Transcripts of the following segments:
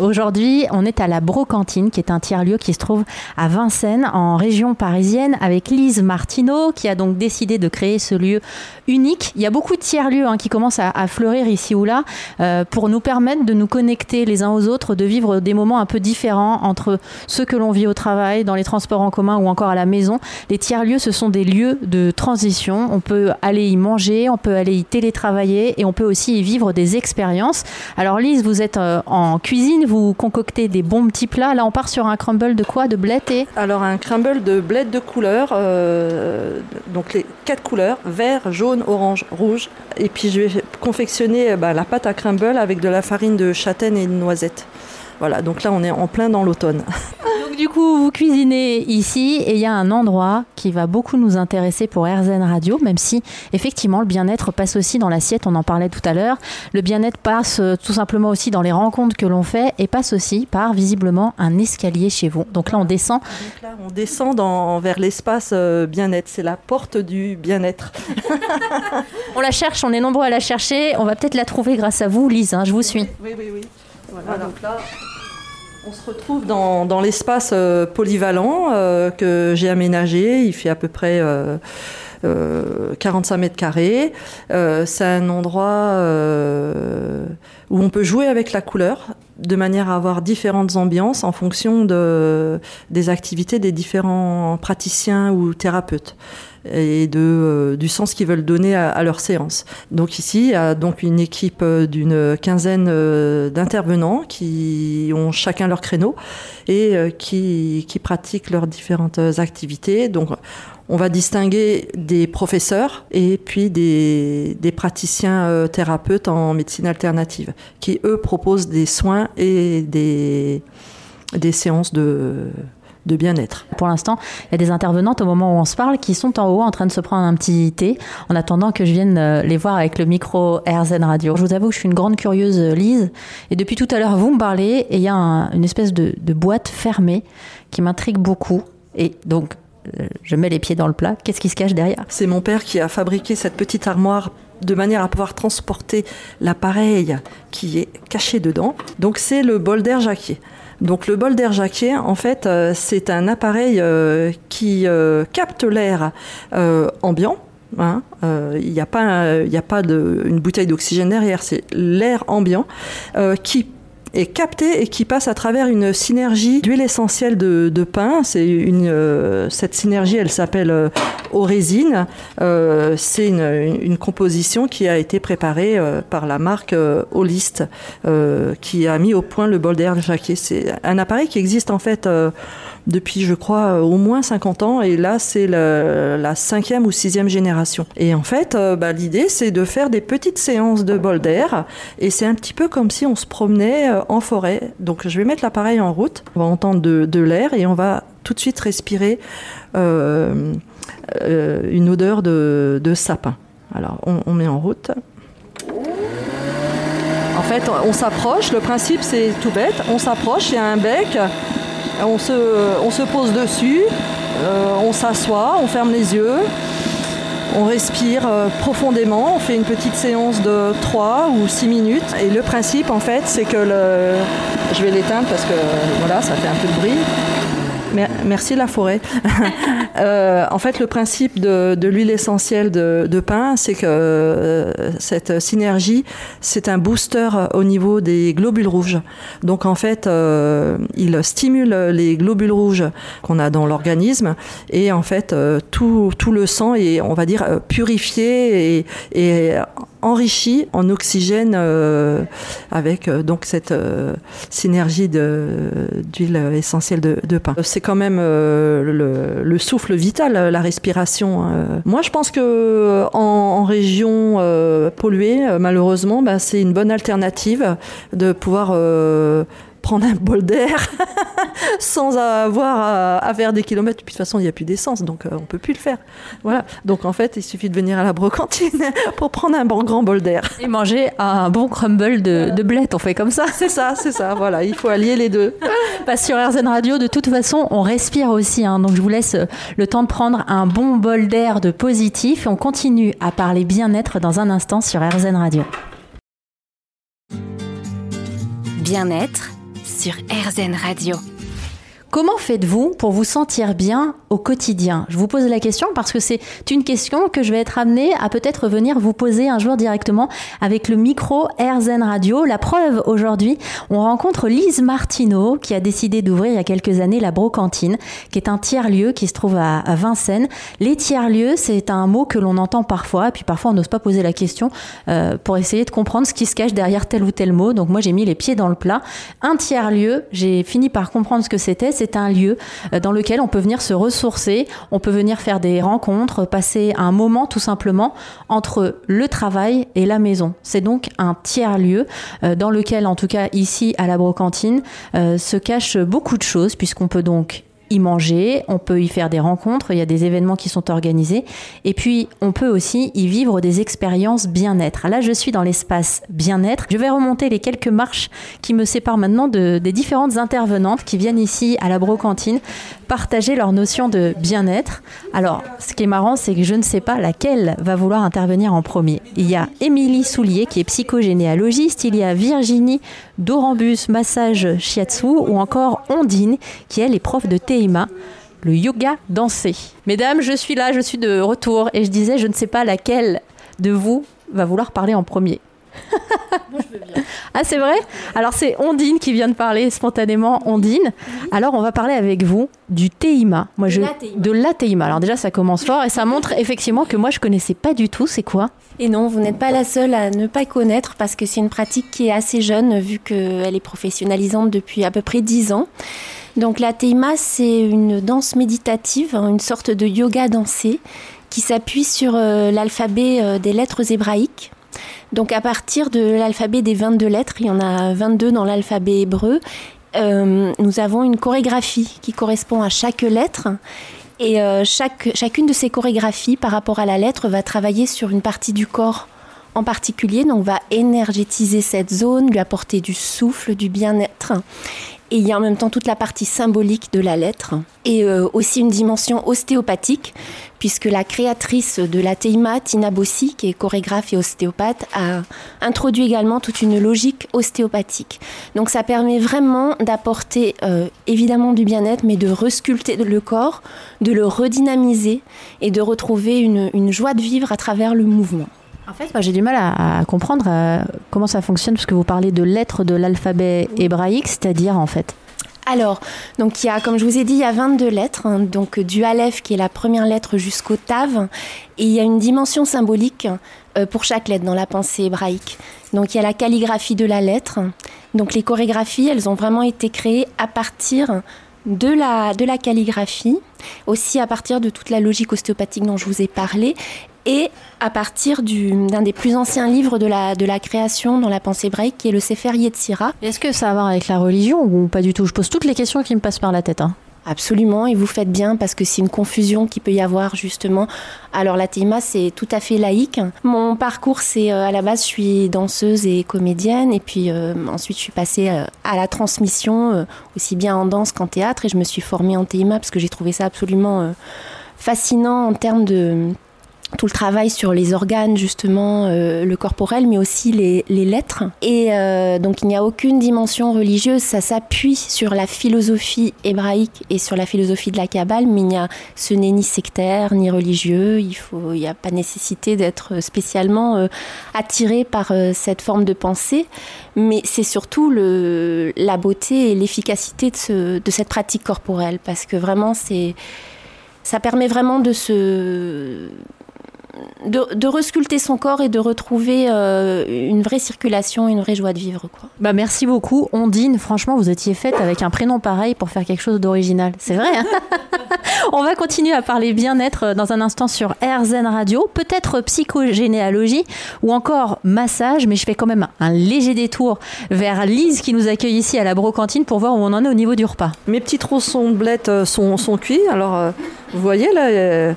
Aujourd'hui, on est à la Brocantine, qui est un tiers-lieu qui se trouve à Vincennes, en région parisienne, avec Lise Martineau, qui a donc décidé de créer ce lieu unique. Il y a beaucoup de tiers-lieux hein, qui commencent à, fleurir ici ou là euh, pour nous permettre de nous connecter les uns aux autres, de vivre des moments un peu différents entre ceux que l'on vit au travail, dans les transports en commun ou encore à la maison. Les tiers-lieux, ce sont des lieux de transition. On peut aller y manger, on peut aller y télétravailler et on peut aussi y vivre des expériences. Alors Lise, vous êtes euh, en cuisine vous concoctez des bons petits plats. Là, on part sur un crumble de quoi De bled et Alors, un crumble de bled de couleur, euh, donc les quatre couleurs vert, jaune, orange, rouge. Et puis, je vais confectionner bah, la pâte à crumble avec de la farine de châtaigne et de noisette. Voilà, donc là, on est en plein dans l'automne. du coup, vous cuisinez ici et il y a un endroit qui va beaucoup nous intéresser pour RZN Radio, même si effectivement le bien-être passe aussi dans l'assiette, on en parlait tout à l'heure. Le bien-être passe euh, tout simplement aussi dans les rencontres que l'on fait et passe aussi par visiblement un escalier chez vous. Donc là, on descend. là, on descend dans, vers l'espace euh, bien-être. C'est la porte du bien-être. on la cherche, on est nombreux à la chercher. On va peut-être la trouver grâce à vous, Lise. Hein, je vous suis. Oui, oui, oui. Voilà, donc là. On se retrouve dans, l'espace euh, polyvalent euh, que j'ai aménagé. Il fait à peu près 45 euh, mètres carrés. c'est un endroit où on peut jouer avec la couleur de manière à avoir différentes ambiances en fonction de, des activités des différents praticiens ou thérapeutes et de, euh, du sens qu'ils veulent donner à, leur séance. Donc ici, il y a donc une équipe euh, d'une quinzaine euh, d'intervenants qui ont chacun leur créneau et qui, qui pratiquent leurs différentes activités. Donc on va distinguer des professeurs et puis des, des praticiens thérapeutes en médecine alternative qui, eux, proposent des soins et des, des séances de de bien-être. Pour l'instant, il y a des intervenantes au moment où on se parle qui sont en haut en train de se prendre un petit thé en attendant que je vienne euh, les voir avec le micro RZN Radio. Je vous avoue que je suis une grande curieuse euh, Lise et depuis tout à l'heure vous me parlez et il y a une espèce de, boîte fermée qui m'intrigue beaucoup et donc je mets les pieds dans le plat. Qu'est-ce qui se cache derrière? C'est mon père qui a fabriqué cette petite armoire de manière à pouvoir transporter l'appareil qui est caché dedans. Donc c'est le bol d'air Jacquier. Donc le bol d'air Jacquier, en fait, euh, c'est un appareil euh, qui euh, capte l'air ambiant. Hein, il n'y a pas, il a pas une bouteille d'oxygène derrière, c'est l'air ambiant qui est capté et qui passe à travers une synergie d'huile essentielle de, de pain. C'est une, euh, cette synergie, elle s'appelle euh, orésine. Euh, c'est une, une, composition qui a été préparée euh, par la marque Holist, qui a mis au point le bol d'air Jacquet. C'est un appareil qui existe en fait depuis, je crois, au moins 50 ans. Et là, c'est la cinquième ou sixième génération. Et en fait, bah, l'idée, c'est de faire des petites séances de bol d'air. Et c'est un petit peu comme si on se promenait en forêt. Donc je vais mettre l'appareil en route. On va entendre de, l'air et on va tout de suite respirer euh, euh, une odeur de, sapin. Alors on, met en route. En fait, on s'approche. Le principe, c'est tout bête. On s'approche, il y a un bec. On se, on se pose dessus. Euh, on s'assoit, on ferme les yeux on respire euh, profondément, on fait une petite séance de 3 ou 6 minutes. Et le principe, en fait, c'est que. Je vais l'éteindre parce que voilà, ça fait un peu de bruit. Merci la forêt. Euh, en fait, le principe de, l'huile essentielle de, pain, c'est que euh, cette synergie, c'est un booster au niveau des globules rouges. Donc en fait, euh, il stimule les globules rouges qu'on a dans l'organisme et en fait, tout, tout, le sang est, on va dire, purifié et, et enrichi en oxygène euh, avec euh, donc cette euh, synergie d'huile essentielle de, pain. C'est quand même le, souffle vital, la respiration. Hein. Moi, je pense que en, région polluée, malheureusement, bah, c'est une bonne alternative de pouvoir prendre un bol d'air sans avoir à, faire des kilomètres. Puis de toute façon, il n'y a plus d'essence, donc on on peut plus le faire. Voilà. Donc en fait, il suffit de venir à la brocantine pour prendre un bon grand bol d'air. Et manger un bon crumble de, de blette, on fait comme ça. C'est ça, c'est ça. Voilà, il faut allier les deux. Bah, sur RZN Radio, de toute façon, on respire aussi. Hein. donc je vous laisse le temps de prendre un bon bol d'air de positif et on continue à parler bien-être dans un instant sur RZN Radio. Bien-être sur RZN Radio. Comment faites-vous pour vous sentir bien au quotidien? Je vous pose la question parce que c'est une question que je vais être amenée à peut-être venir vous poser un jour directement avec le micro AirZen Radio. La preuve aujourd'hui, on rencontre Lise Martineau qui a décidé d'ouvrir il y a quelques années la Brocantine, qui est un tiers-lieu qui se trouve à, Vincennes. Les tiers-lieux, c'est un mot que l'on entend parfois, et puis parfois on n'ose pas poser la question euh, pour essayer de comprendre ce qui se cache derrière tel ou tel mot. Donc moi j'ai mis les pieds dans le plat. Un tiers-lieu, j'ai fini par comprendre ce que c'était c'est un lieu euh, dans lequel on peut venir se ressourcer, on peut venir faire des rencontres, passer un moment tout simplement entre le travail et la maison. C'est donc un tiers lieu euh, dans lequel, en tout cas ici à la brocantine, euh, se cachent beaucoup de choses puisqu'on peut donc y manger, on peut y faire des rencontres, il y a des événements qui sont organisés, et puis on peut aussi y vivre des expériences bien-être. Là, je suis dans l'espace bien-être. Je vais remonter les quelques marches qui me séparent maintenant de, des différentes intervenantes qui viennent ici à la brocantine partager leur notion de bien-être. Alors, ce qui est marrant, c'est que je ne sais pas laquelle va vouloir intervenir en premier. Il y a Émilie Soulier qui est psychogénéalogiste, il y a Virginie Dorambus, massage shiatsu, ou encore Ondine qui elle est prof de Le yoga dansé. Mesdames, je suis là, je suis de retour et je disais, je ne sais pas laquelle de vous va vouloir parler en premier. Moi, je veux bien. Ah, c'est vrai? Alors, c'est Ondine qui vient de parler spontanément. Ondine. Alors, on va parler avec vous du TEIMA. Moi, de, je... l'ATEIMA. de l'ATEIMA. Alors, déjà, ça commence fort et ça montre effectivement que moi, je connaissais pas du tout. C'est quoi? Et non, vous n'êtes pas la seule à ne pas connaître parce que c'est une pratique qui est assez jeune vu qu'elle est professionnalisante depuis à peu près 10 ans. Donc, l'ATEIMA, c'est une danse méditative, hein, une sorte de yoga dansé qui s'appuie sur euh, l'alphabet euh, des lettres hébraïques. Donc à partir de l'alphabet des 22 lettres, il y en a 22 dans l'alphabet hébreu, euh, nous avons une chorégraphie qui correspond à chaque lettre. Et chaque, chacune de ces chorégraphies par rapport à la lettre va travailler sur une partie du corps en particulier, donc va énergétiser cette zone, lui apporter du souffle, du bien-être. Et il y a en même temps toute la partie symbolique de la lettre et euh, aussi une dimension ostéopathique, puisque la créatrice de la Teima, Tina Bossi, qui est chorégraphe et ostéopathe, a introduit également toute une logique ostéopathique. Donc ça permet vraiment d'apporter euh, évidemment du bien-être, mais de resculpter le corps, de le redynamiser et de retrouver une, une joie de vivre à travers le mouvement. En fait, j'ai du mal à, comprendre euh, comment ça fonctionne, parce que vous parlez de lettres de l'alphabet hébraïque, c'est-à-dire en fait. Alors, donc il y a, comme je vous ai dit, il y a 22 lettres, hein, donc du Aleph qui est la première lettre jusqu'au Tav, et il y a une dimension symbolique euh, pour chaque lettre dans la pensée hébraïque. Donc il y a la calligraphie de la lettre, donc les chorégraphies, elles ont vraiment été créées à partir de la, de la calligraphie, aussi à partir de toute la logique ostéopathique dont je vous ai parlé, et à partir du- d'un des plus anciens livres de la, de la création dans la pensée hébraïque, qui est le Sefer Yetzira. Est-ce que ça a à voir avec la religion ou pas du tout? Je pose toutes les questions qui me passent par la tête. hein. Absolument, et vous faites bien parce que c'est une confusion qui peut y avoir justement. Alors la TIMA, c'est tout à fait laïque. Mon parcours, c'est euh, à la base, je suis danseuse et comédienne, et puis euh, ensuite je suis passée euh, à la transmission, aussi bien en danse qu'en théâtre, et je me suis formée en TIMA parce que j'ai trouvé ça absolument fascinant en termes de tout le travail sur les organes, justement, euh, le corporel, mais aussi les, les lettres. Et euh, donc, il n'y a aucune dimension religieuse, ça s'appuie sur la philosophie hébraïque et sur la philosophie de la Kabbale, mais il n'y a, ce n'est ni sectaire, ni religieux, il n'y a pas nécessité d'être spécialement euh, attiré par euh, cette forme de pensée, mais c'est surtout le, la beauté et l'efficacité de, ce, de cette pratique corporelle, parce que vraiment, c'est, ça permet vraiment de se de, de resculpter son corps et de retrouver euh, une vraie circulation, une vraie joie de vivre. Quoi. Bah merci beaucoup. Ondine, franchement, vous étiez faite avec un prénom pareil pour faire quelque chose d'original. C'est vrai. Hein On va continuer à parler bien-être dans un instant sur RZN Radio, peut-être psychogénéalogie ou encore massage, mais je fais quand même un léger détour vers Lise qui nous accueille ici à la brocantine pour voir où on en est au niveau du repas. Mes petits tronçons de blettes euh, sont, sont cuits. Alors, euh, vous voyez là, euh,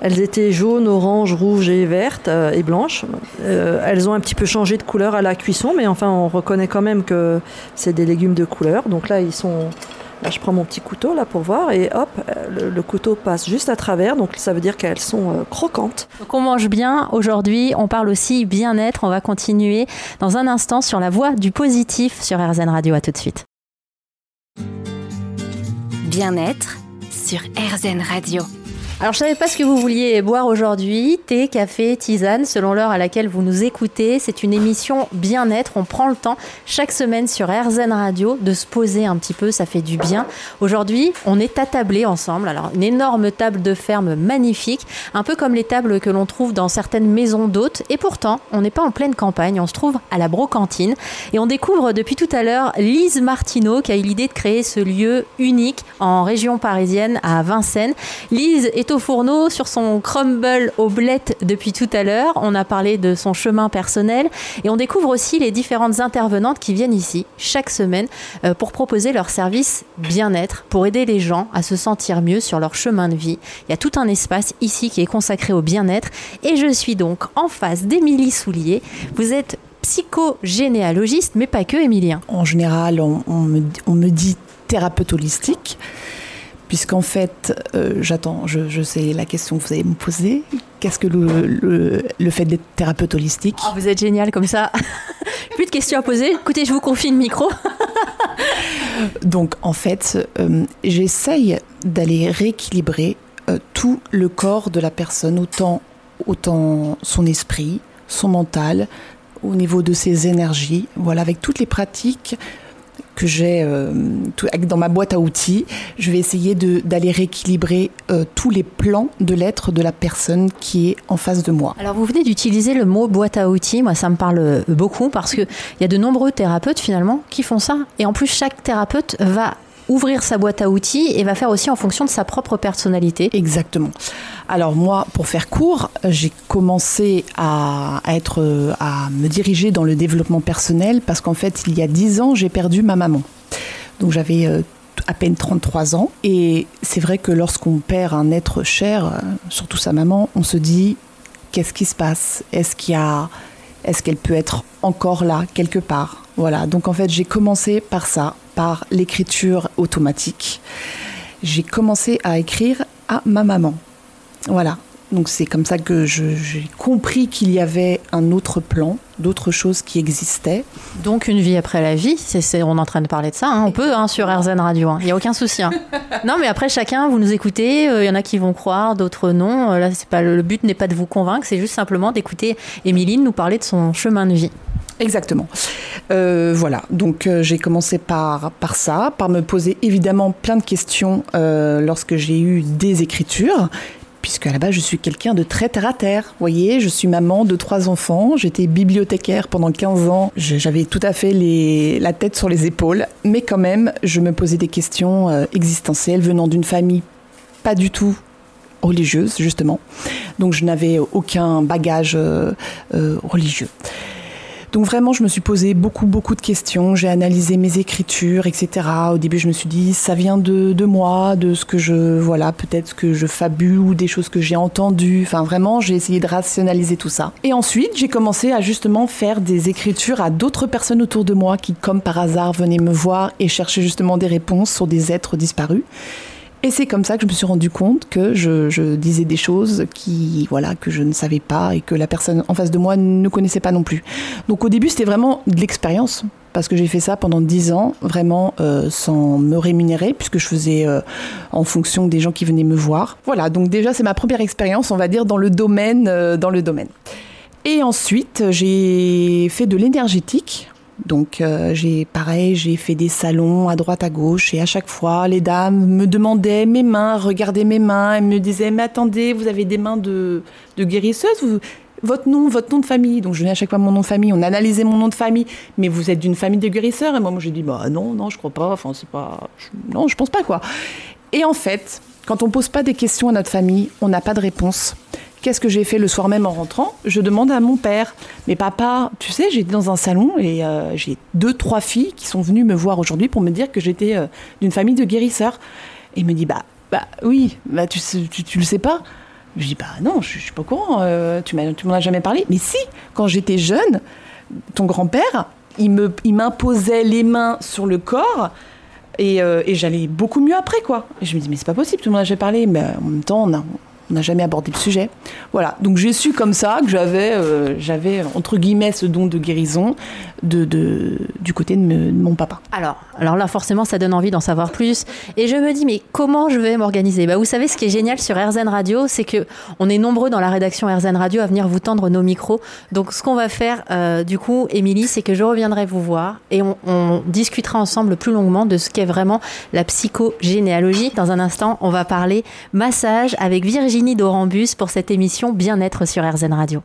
elles étaient jaunes, oranges, rouges et vertes euh, et blanches. Euh, elles ont un petit peu changé de couleur à la cuisson, mais enfin, on reconnaît quand même que c'est des légumes de couleur. Donc là, ils sont. Là, je prends mon petit couteau là pour voir et hop, le, le couteau passe juste à travers. Donc ça veut dire qu'elles sont euh, croquantes. Donc on mange bien aujourd'hui, on parle aussi bien-être. On va continuer dans un instant sur la voie du positif sur RZN Radio. À tout de suite. Bien-être sur RZN Radio. Alors, je savais pas ce que vous vouliez boire aujourd'hui. Thé, café, tisane, selon l'heure à laquelle vous nous écoutez. C'est une émission bien-être. On prend le temps chaque semaine sur RZN Radio de se poser un petit peu. Ça fait du bien. Aujourd'hui, on est attablés ensemble. Alors, une énorme table de ferme magnifique. Un peu comme les tables que l'on trouve dans certaines maisons d'hôtes. Et pourtant, on n'est pas en pleine campagne. On se trouve à la brocantine. Et on découvre depuis tout à l'heure Lise Martineau qui a eu l'idée de créer ce lieu unique en région parisienne à Vincennes. Lise est au fourneau sur son crumble aux blettes depuis tout à l'heure. On a parlé de son chemin personnel et on découvre aussi les différentes intervenantes qui viennent ici chaque semaine euh, pour proposer leur service bien-être, pour aider les gens à se sentir mieux sur leur chemin de vie. Il y a tout un espace ici qui est consacré au bien-être et je suis donc en face d'Émilie Soulier. Vous êtes psychogénéalogiste, mais pas que, Émilien. En général, on, me dit thérapeute holistique, puisqu'en fait, euh, j'attends, je, je sais la question que vous allez me poser. Qu'est-ce que le, le, le fait d'être thérapeute holistique Oh, vous êtes génial comme ça. Plus de questions à poser. Écoutez, je vous confie le micro. Donc, en fait, euh, j'essaye d'aller rééquilibrer euh, tout le corps de la personne, autant, autant son esprit, son mental, au niveau de ses énergies, voilà, avec toutes les pratiques que j'ai euh, dans ma boîte à outils, je vais essayer d'aller rééquilibrer euh, tous les plans de l'être de la personne qui est en face de moi. Alors, vous venez d'utiliser le mot boîte à outils. Moi, ça me parle euh, beaucoup parce qu'il y a de nombreux thérapeutes finalement qui font ça. Et en plus, chaque thérapeute va ouvrir sa boîte à outils et va faire aussi en fonction de sa propre personnalité. Exactement. Alors moi, pour faire court, j'ai commencé à, être, à me diriger dans le développement personnel parce qu'en fait, il y a 10 ans, j'ai perdu ma maman. Donc j'avais euh, à peine 33 ans. Et c'est vrai que lorsqu'on perd un être cher, euh, surtout sa maman, on se dit qu'est-ce qui se passe? Est-ce qu'il y a, est-ce qu'elle peut être encore là quelque part? Voilà. Donc en fait, j'ai commencé par ça, par l'écriture automatique. J'ai commencé à écrire à ma maman. Voilà. Donc c'est comme ça que j'ai compris qu'il y avait un autre plan, d'autres choses qui existaient. Donc, une vie après la vie, c'est- on est en train de parler de ça. hein. On peut hein, sur RZN Radio, il n'y a aucun souci. hein. non, mais après, chacun, vous nous écoutez. Il y en a qui vont croire, d'autres non. Euh, là, c'est pas, le, le but n'est pas de vous convaincre, c'est juste simplement d'écouter Émiline nous parler de son chemin de vie. Exactement. Euh, voilà, donc euh, j'ai commencé par, par ça, par me poser évidemment plein de questions euh, lorsque j'ai eu des écritures, puisque à la base je suis quelqu'un de très terre à terre. Vous voyez, je suis maman de trois enfants, j'étais bibliothécaire pendant 15 ans, j'avais tout à fait la tête sur les épaules, mais quand même je me posais des questions euh, existentielles venant d'une famille pas du tout religieuse, justement. Donc je n'avais aucun bagage euh, euh, religieux. Donc vraiment, je me suis posé beaucoup, beaucoup de questions. J'ai analysé mes écritures, etc. Au début, je me suis dit, ça vient de, de moi, de ce que je, voilà, peut-être ce que je fabule ou des choses que j'ai entendues. Enfin, vraiment, j'ai essayé de rationaliser tout ça. Et ensuite, j'ai commencé à justement faire des écritures à d'autres personnes autour de moi qui, comme par hasard, venaient me voir et cherchaient justement des réponses sur des êtres disparus. Et c'est comme ça que je me suis rendu compte que je, disais des choses qui, voilà, que je ne savais pas et que la personne en face de moi ne connaissait pas non plus. Donc au début, c'était vraiment de l'expérience parce que j'ai fait ça pendant dix ans, vraiment euh, sans me rémunérer, puisque je faisais euh, en fonction des gens qui venaient me voir. Voilà, donc déjà c'est ma première expérience, on va dire, dans le domaine, euh, dans le domaine. Et ensuite, j'ai fait de l'énergétique Donc euh, j'ai pareil, j'ai fait des salons à droite à gauche et à chaque fois les dames me demandaient mes mains, regardaient mes mains, elles me disaient mais attendez, vous avez des mains de, de guérisseuse, votre nom, votre nom de famille. Donc je donnais à chaque fois mon nom de famille, on analysait mon nom de famille, mais vous êtes d'une famille de guérisseurs et moi, moi j'ai dit bah non non je crois pas, enfin c'est pas, non je pense pas quoi. Et en fait, quand on pose pas des questions à notre famille, on n'a pas de réponse. Qu'est-ce que j'ai fait le soir même en rentrant? Je demande à mon père. Mais papa, tu sais, j'étais dans un salon et euh, j'ai deux, trois filles qui sont venues me voir aujourd'hui pour me dire que j'étais euh, d'une famille de guérisseurs. Et il me dit, bah, bah oui, bah, tu, le sais pas? Je dis, bah non, je, suis pas au courant, euh, tu m'en as jamais parlé. Mais si, quand j'étais jeune, ton grand-père, il m'imposait il les mains sur le corps et, et j'allais beaucoup mieux après, quoi. Et je me dis, mais c'est pas possible, tout le monde a jamais parlé. Mais en même temps, on a, n'a jamais abordé le sujet. Voilà, donc j'ai su comme ça que j'avais, euh, j'avais entre guillemets ce don de guérison du côté de, mon papa. Alors, alors là forcément ça donne envie d'en savoir plus. Et je me dis mais comment je vais m'organiser? Bah vous savez ce qui est génial sur RZN Radio, c'est que on est nombreux dans la rédaction RZN Radio à venir vous tendre nos micros. Donc ce qu'on va faire euh, du coup, Émilie, c'est que je reviendrai vous voir et on, on discutera ensemble plus longuement de ce qu'est vraiment la psychogénéalogie. Dans un instant, on va parler massage avec Virginie Virginie Dorambus pour cette émission Bien-être sur RZN Radio.